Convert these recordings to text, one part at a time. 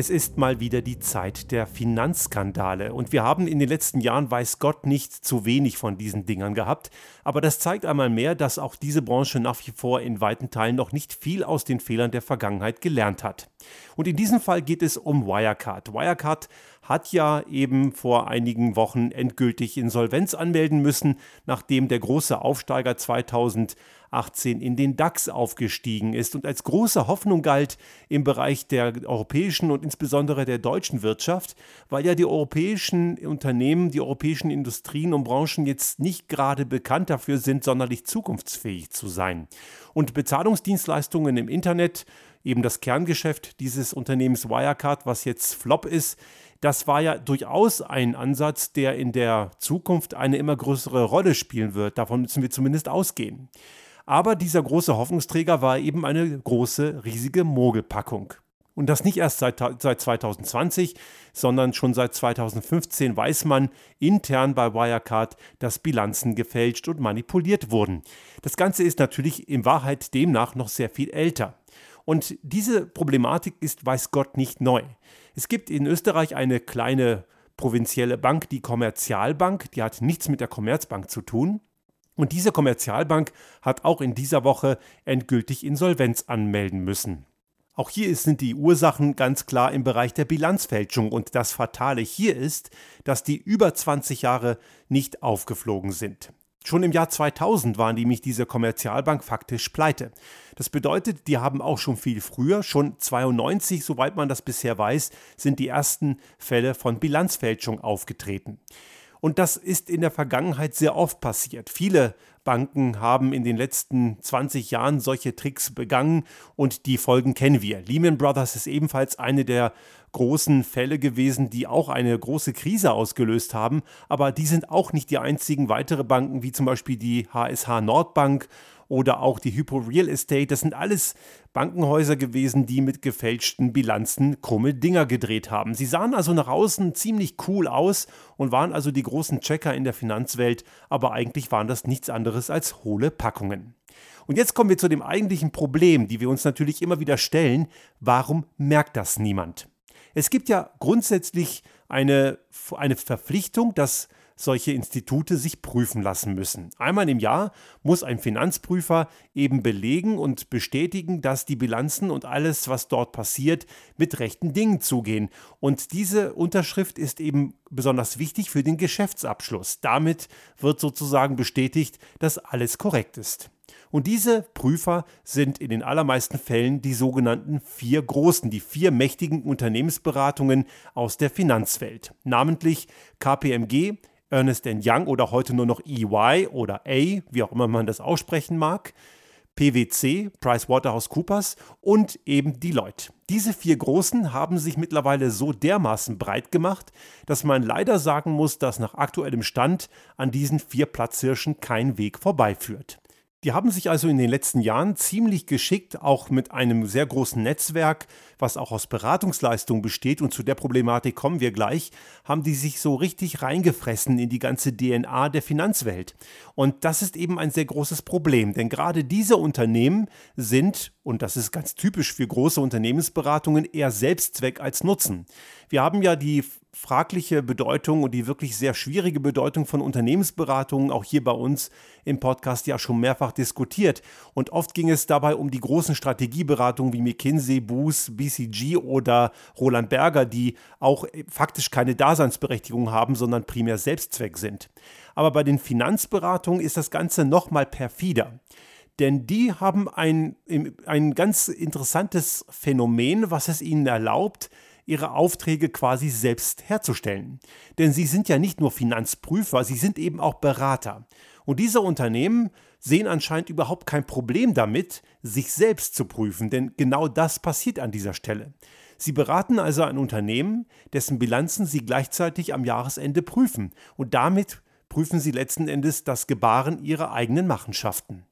Es ist mal wieder die Zeit der Finanzskandale und wir haben in den letzten Jahren, weiß Gott, nicht zu wenig von diesen Dingern gehabt. Aber das zeigt einmal mehr, dass auch diese Branche nach wie vor in weiten Teilen noch nicht viel aus den Fehlern der Vergangenheit gelernt hat. Und in diesem Fall geht es um Wirecard. Wirecard hat ja eben vor einigen Wochen endgültig Insolvenz anmelden müssen, nachdem der große Aufsteiger 2018 in den DAX aufgestiegen ist und als große Hoffnung galt im Bereich der europäischen und insbesondere der deutschen Wirtschaft, weil ja die europäischen Unternehmen, die europäischen Industrien und Branchen jetzt nicht gerade bekannt dafür sind, sonderlich zukunftsfähig zu sein. Und Bezahlungsdienstleistungen im Internet, eben das Kerngeschäft dieses Unternehmens Wirecard, was jetzt Flop ist, das war ja durchaus ein Ansatz, der in der Zukunft eine immer größere Rolle spielen wird. Davon müssen wir zumindest ausgehen. Aber dieser große Hoffnungsträger war eben eine große, riesige Mogelpackung. Und das nicht erst seit, seit 2020, sondern schon seit 2015 weiß man intern bei Wirecard, dass Bilanzen gefälscht und manipuliert wurden. Das Ganze ist natürlich in Wahrheit demnach noch sehr viel älter. Und diese Problematik ist, weiß Gott, nicht neu. Es gibt in Österreich eine kleine provinzielle Bank, die Kommerzialbank, die hat nichts mit der Commerzbank zu tun. Und diese Kommerzialbank hat auch in dieser Woche endgültig Insolvenz anmelden müssen. Auch hier sind die Ursachen ganz klar im Bereich der Bilanzfälschung und das Fatale hier ist, dass die über 20 Jahre nicht aufgeflogen sind. Schon im Jahr 2000 waren nämlich diese Kommerzialbank faktisch pleite. Das bedeutet, die haben auch schon viel früher, schon 92, soweit man das bisher weiß, sind die ersten Fälle von Bilanzfälschung aufgetreten. Und das ist in der Vergangenheit sehr oft passiert. Viele Banken haben in den letzten 20 Jahren solche Tricks begangen und die Folgen kennen wir. Lehman Brothers ist ebenfalls eine der großen Fälle gewesen, die auch eine große Krise ausgelöst haben. Aber die sind auch nicht die einzigen weitere Banken, wie zum Beispiel die HSH Nordbank oder auch die Hypo Real Estate. Das sind alles Bankenhäuser gewesen, die mit gefälschten Bilanzen krumme Dinger gedreht haben. Sie sahen also nach außen ziemlich cool aus und waren also die großen Checker in der Finanzwelt, aber eigentlich waren das nichts anderes als hohle Packungen. Und jetzt kommen wir zu dem eigentlichen Problem, die wir uns natürlich immer wieder stellen. Warum merkt das niemand? Es gibt ja grundsätzlich eine, eine Verpflichtung, dass solche Institute sich prüfen lassen müssen. Einmal im Jahr muss ein Finanzprüfer eben belegen und bestätigen, dass die Bilanzen und alles, was dort passiert, mit rechten Dingen zugehen. Und diese Unterschrift ist eben besonders wichtig für den Geschäftsabschluss. Damit wird sozusagen bestätigt, dass alles korrekt ist. Und diese Prüfer sind in den allermeisten Fällen die sogenannten vier Großen, die vier mächtigen Unternehmensberatungen aus der Finanzwelt, namentlich KPMG, Ernest Young oder heute nur noch EY oder A, wie auch immer man das aussprechen mag, PwC, PricewaterhouseCoopers und eben Deloitte. Diese vier Großen haben sich mittlerweile so dermaßen breit gemacht, dass man leider sagen muss, dass nach aktuellem Stand an diesen vier Platzhirschen kein Weg vorbeiführt. Die haben sich also in den letzten Jahren ziemlich geschickt, auch mit einem sehr großen Netzwerk, was auch aus Beratungsleistungen besteht, und zu der Problematik kommen wir gleich, haben die sich so richtig reingefressen in die ganze DNA der Finanzwelt. Und das ist eben ein sehr großes Problem, denn gerade diese Unternehmen sind, und das ist ganz typisch für große Unternehmensberatungen, eher Selbstzweck als Nutzen. Wir haben ja die fragliche Bedeutung und die wirklich sehr schwierige Bedeutung von Unternehmensberatungen auch hier bei uns im Podcast ja schon mehrfach diskutiert. Und oft ging es dabei um die großen Strategieberatungen wie McKinsey, Booz, BCG oder Roland Berger, die auch faktisch keine Daseinsberechtigung haben, sondern primär Selbstzweck sind. Aber bei den Finanzberatungen ist das Ganze noch mal perfider denn die haben ein, ein ganz interessantes Phänomen, was es ihnen erlaubt, ihre Aufträge quasi selbst herzustellen. Denn sie sind ja nicht nur Finanzprüfer, sie sind eben auch Berater. Und diese Unternehmen sehen anscheinend überhaupt kein Problem damit, sich selbst zu prüfen, denn genau das passiert an dieser Stelle. Sie beraten also ein Unternehmen, dessen Bilanzen sie gleichzeitig am Jahresende prüfen und damit prüfen sie letzten Endes das Gebaren ihrer eigenen Machenschaften.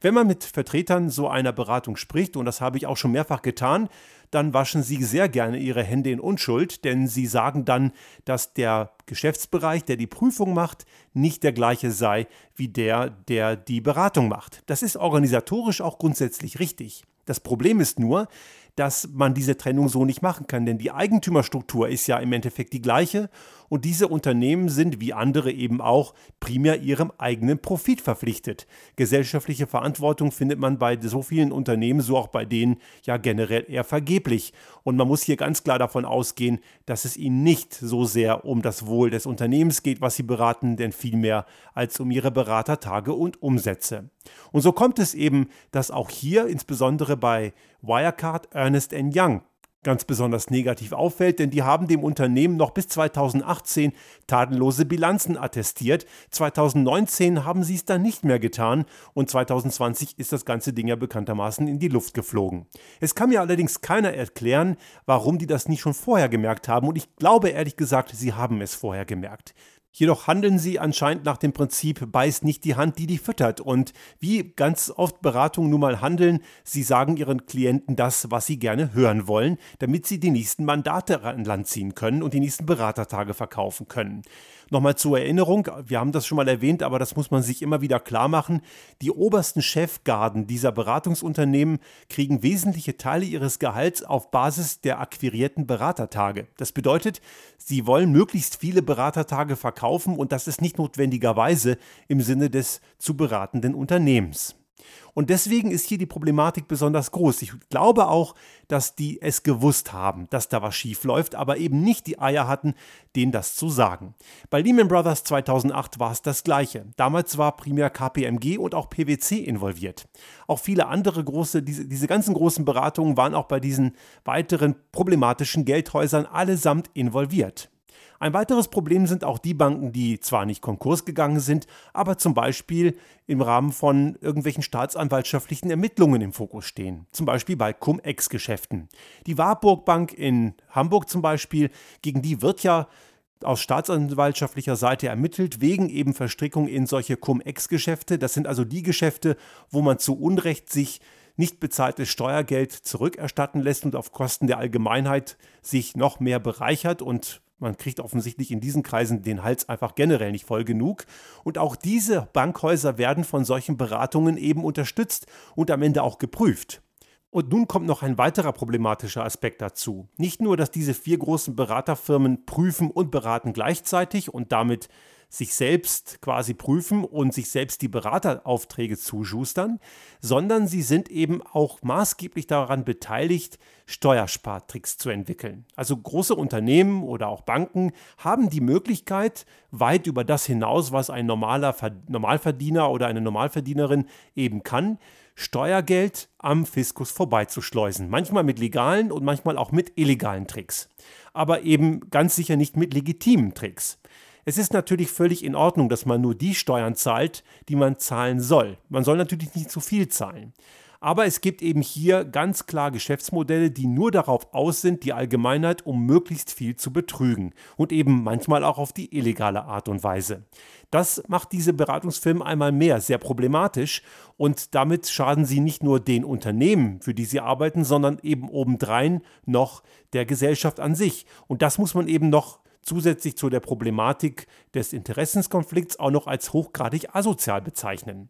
Wenn man mit Vertretern so einer Beratung spricht, und das habe ich auch schon mehrfach getan, dann waschen sie sehr gerne ihre Hände in Unschuld, denn sie sagen dann, dass der Geschäftsbereich, der die Prüfung macht, nicht der gleiche sei wie der, der die Beratung macht. Das ist organisatorisch auch grundsätzlich richtig. Das Problem ist nur, dass man diese Trennung so nicht machen kann, denn die Eigentümerstruktur ist ja im Endeffekt die gleiche und diese Unternehmen sind wie andere eben auch primär ihrem eigenen Profit verpflichtet. Gesellschaftliche Verantwortung findet man bei so vielen Unternehmen, so auch bei denen ja generell eher vergeblich und man muss hier ganz klar davon ausgehen, dass es ihnen nicht so sehr um das Wohl des Unternehmens geht, was sie beraten, denn vielmehr als um ihre Beratertage und Umsätze. Und so kommt es eben, dass auch hier insbesondere bei Wirecard Ernest Young ganz besonders negativ auffällt, denn die haben dem Unternehmen noch bis 2018 tadellose Bilanzen attestiert. 2019 haben sie es dann nicht mehr getan und 2020 ist das ganze Ding ja bekanntermaßen in die Luft geflogen. Es kann mir allerdings keiner erklären, warum die das nicht schon vorher gemerkt haben und ich glaube ehrlich gesagt, sie haben es vorher gemerkt. Jedoch handeln sie anscheinend nach dem Prinzip, beißt nicht die Hand, die die füttert. Und wie ganz oft Beratungen nun mal handeln, sie sagen ihren Klienten das, was sie gerne hören wollen, damit sie die nächsten Mandate an Land ziehen können und die nächsten Beratertage verkaufen können. Nochmal zur Erinnerung, wir haben das schon mal erwähnt, aber das muss man sich immer wieder klar machen. Die obersten Chefgarden dieser Beratungsunternehmen kriegen wesentliche Teile ihres Gehalts auf Basis der akquirierten Beratertage. Das bedeutet, sie wollen möglichst viele Beratertage verkaufen und das ist nicht notwendigerweise im Sinne des zu beratenden Unternehmens. Und deswegen ist hier die Problematik besonders groß. Ich glaube auch, dass die es gewusst haben, dass da was schief läuft, aber eben nicht die Eier hatten, denen das zu sagen. Bei Lehman Brothers 2008 war es das gleiche. Damals war primär KPMG und auch PwC involviert. Auch viele andere große, diese, diese ganzen großen Beratungen waren auch bei diesen weiteren problematischen Geldhäusern allesamt involviert. Ein weiteres Problem sind auch die Banken, die zwar nicht Konkurs gegangen sind, aber zum Beispiel im Rahmen von irgendwelchen staatsanwaltschaftlichen Ermittlungen im Fokus stehen. Zum Beispiel bei Cum-Ex-Geschäften. Die Warburg Bank in Hamburg zum Beispiel, gegen die wird ja aus staatsanwaltschaftlicher Seite ermittelt, wegen eben Verstrickung in solche Cum-Ex-Geschäfte. Das sind also die Geschäfte, wo man zu Unrecht sich nicht bezahltes Steuergeld zurückerstatten lässt und auf Kosten der Allgemeinheit sich noch mehr bereichert und man kriegt offensichtlich in diesen Kreisen den Hals einfach generell nicht voll genug. Und auch diese Bankhäuser werden von solchen Beratungen eben unterstützt und am Ende auch geprüft. Und nun kommt noch ein weiterer problematischer Aspekt dazu. Nicht nur, dass diese vier großen Beraterfirmen prüfen und beraten gleichzeitig und damit sich selbst quasi prüfen und sich selbst die Berateraufträge zuschustern, sondern sie sind eben auch maßgeblich daran beteiligt, Steuerspartricks zu entwickeln. Also große Unternehmen oder auch Banken haben die Möglichkeit, weit über das hinaus, was ein normaler Normalverdiener oder eine Normalverdienerin eben kann, Steuergeld am Fiskus vorbeizuschleusen. Manchmal mit legalen und manchmal auch mit illegalen Tricks. Aber eben ganz sicher nicht mit legitimen Tricks. Es ist natürlich völlig in Ordnung, dass man nur die Steuern zahlt, die man zahlen soll. Man soll natürlich nicht zu viel zahlen. Aber es gibt eben hier ganz klar Geschäftsmodelle, die nur darauf aus sind, die Allgemeinheit um möglichst viel zu betrügen und eben manchmal auch auf die illegale Art und Weise. Das macht diese Beratungsfirmen einmal mehr sehr problematisch und damit schaden sie nicht nur den Unternehmen, für die sie arbeiten, sondern eben obendrein noch der Gesellschaft an sich. Und das muss man eben noch zusätzlich zu der Problematik des Interessenskonflikts auch noch als hochgradig asozial bezeichnen.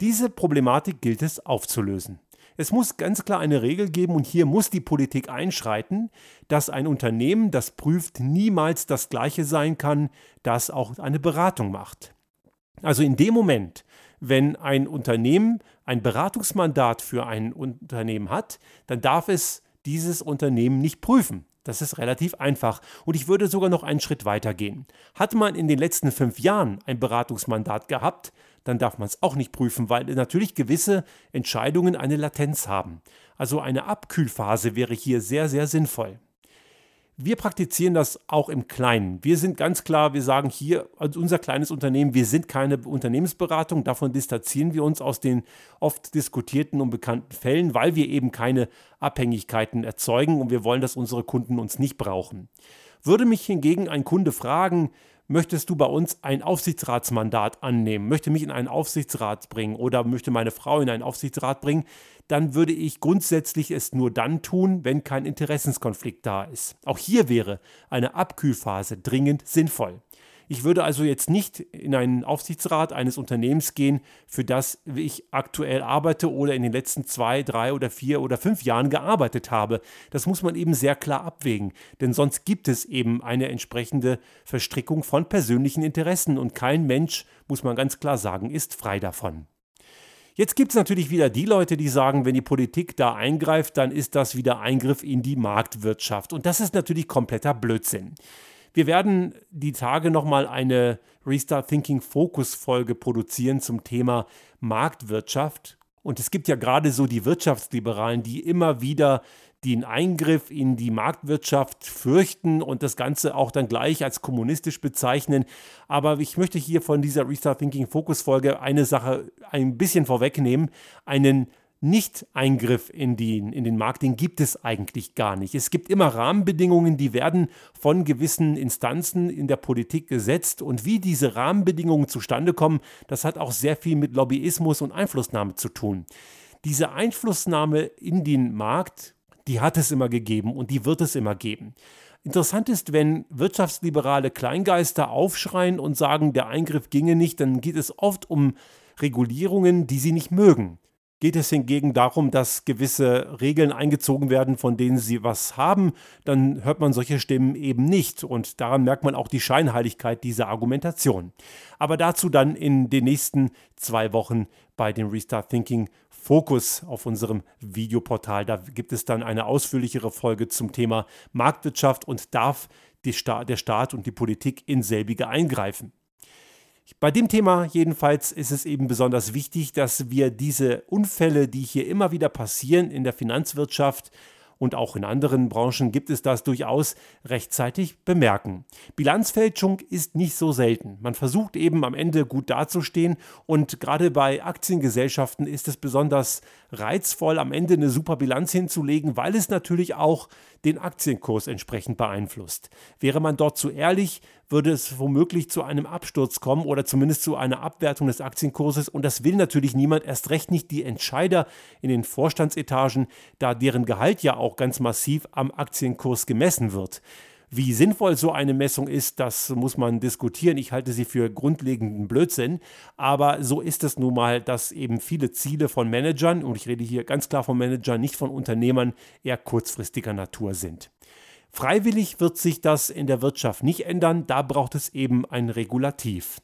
Diese Problematik gilt es aufzulösen. Es muss ganz klar eine Regel geben und hier muss die Politik einschreiten, dass ein Unternehmen, das prüft, niemals das gleiche sein kann, das auch eine Beratung macht. Also in dem Moment, wenn ein Unternehmen ein Beratungsmandat für ein Unternehmen hat, dann darf es dieses Unternehmen nicht prüfen. Das ist relativ einfach. Und ich würde sogar noch einen Schritt weiter gehen. Hat man in den letzten fünf Jahren ein Beratungsmandat gehabt, dann darf man es auch nicht prüfen, weil natürlich gewisse Entscheidungen eine Latenz haben. Also eine Abkühlphase wäre hier sehr, sehr sinnvoll. Wir praktizieren das auch im Kleinen. Wir sind ganz klar, wir sagen hier, also unser kleines Unternehmen, wir sind keine Unternehmensberatung. Davon distanzieren wir uns aus den oft diskutierten und bekannten Fällen, weil wir eben keine Abhängigkeiten erzeugen und wir wollen, dass unsere Kunden uns nicht brauchen. Würde mich hingegen ein Kunde fragen, möchtest du bei uns ein Aufsichtsratsmandat annehmen, möchte mich in einen Aufsichtsrat bringen oder möchte meine Frau in einen Aufsichtsrat bringen, dann würde ich grundsätzlich es nur dann tun, wenn kein Interessenskonflikt da ist. Auch hier wäre eine Abkühlphase dringend sinnvoll. Ich würde also jetzt nicht in einen Aufsichtsrat eines Unternehmens gehen, für das ich aktuell arbeite oder in den letzten zwei, drei oder vier oder fünf Jahren gearbeitet habe. Das muss man eben sehr klar abwägen, denn sonst gibt es eben eine entsprechende Verstrickung von persönlichen Interessen und kein Mensch, muss man ganz klar sagen, ist frei davon. Jetzt gibt es natürlich wieder die Leute, die sagen, wenn die Politik da eingreift, dann ist das wieder Eingriff in die Marktwirtschaft. Und das ist natürlich kompletter Blödsinn. Wir werden die Tage nochmal eine Restart Thinking Focus Folge produzieren zum Thema Marktwirtschaft. Und es gibt ja gerade so die Wirtschaftsliberalen, die immer wieder den Eingriff in die Marktwirtschaft fürchten und das Ganze auch dann gleich als kommunistisch bezeichnen. Aber ich möchte hier von dieser Restart Thinking Focus Folge eine Sache ein bisschen vorwegnehmen. Einen nicht-Eingriff in, in den Markt, den gibt es eigentlich gar nicht. Es gibt immer Rahmenbedingungen, die werden von gewissen Instanzen in der Politik gesetzt. Und wie diese Rahmenbedingungen zustande kommen, das hat auch sehr viel mit Lobbyismus und Einflussnahme zu tun. Diese Einflussnahme in den Markt, die hat es immer gegeben und die wird es immer geben. Interessant ist, wenn wirtschaftsliberale Kleingeister aufschreien und sagen, der Eingriff ginge nicht, dann geht es oft um Regulierungen, die sie nicht mögen geht es hingegen darum, dass gewisse Regeln eingezogen werden, von denen sie was haben, dann hört man solche Stimmen eben nicht. Und daran merkt man auch die Scheinheiligkeit dieser Argumentation. Aber dazu dann in den nächsten zwei Wochen bei dem Restart Thinking Fokus auf unserem Videoportal. Da gibt es dann eine ausführlichere Folge zum Thema Marktwirtschaft und darf Sta der Staat und die Politik in selbige eingreifen. Bei dem Thema jedenfalls ist es eben besonders wichtig, dass wir diese Unfälle, die hier immer wieder passieren in der Finanzwirtschaft, und auch in anderen Branchen gibt es das durchaus rechtzeitig bemerken. Bilanzfälschung ist nicht so selten. Man versucht eben am Ende gut dazustehen und gerade bei Aktiengesellschaften ist es besonders reizvoll, am Ende eine super Bilanz hinzulegen, weil es natürlich auch den Aktienkurs entsprechend beeinflusst. Wäre man dort zu ehrlich, würde es womöglich zu einem Absturz kommen oder zumindest zu einer Abwertung des Aktienkurses. Und das will natürlich niemand, erst recht nicht die Entscheider in den Vorstandsetagen, da deren Gehalt ja auch ganz massiv am Aktienkurs gemessen wird. Wie sinnvoll so eine Messung ist, das muss man diskutieren. Ich halte sie für grundlegenden Blödsinn. Aber so ist es nun mal, dass eben viele Ziele von Managern, und ich rede hier ganz klar von Managern, nicht von Unternehmern, eher kurzfristiger Natur sind. Freiwillig wird sich das in der Wirtschaft nicht ändern, da braucht es eben ein Regulativ.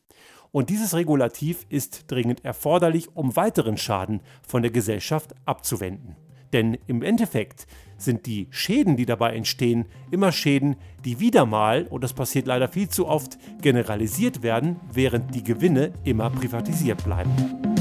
Und dieses Regulativ ist dringend erforderlich, um weiteren Schaden von der Gesellschaft abzuwenden. Denn im Endeffekt sind die Schäden, die dabei entstehen, immer Schäden, die wieder mal, und das passiert leider viel zu oft, generalisiert werden, während die Gewinne immer privatisiert bleiben.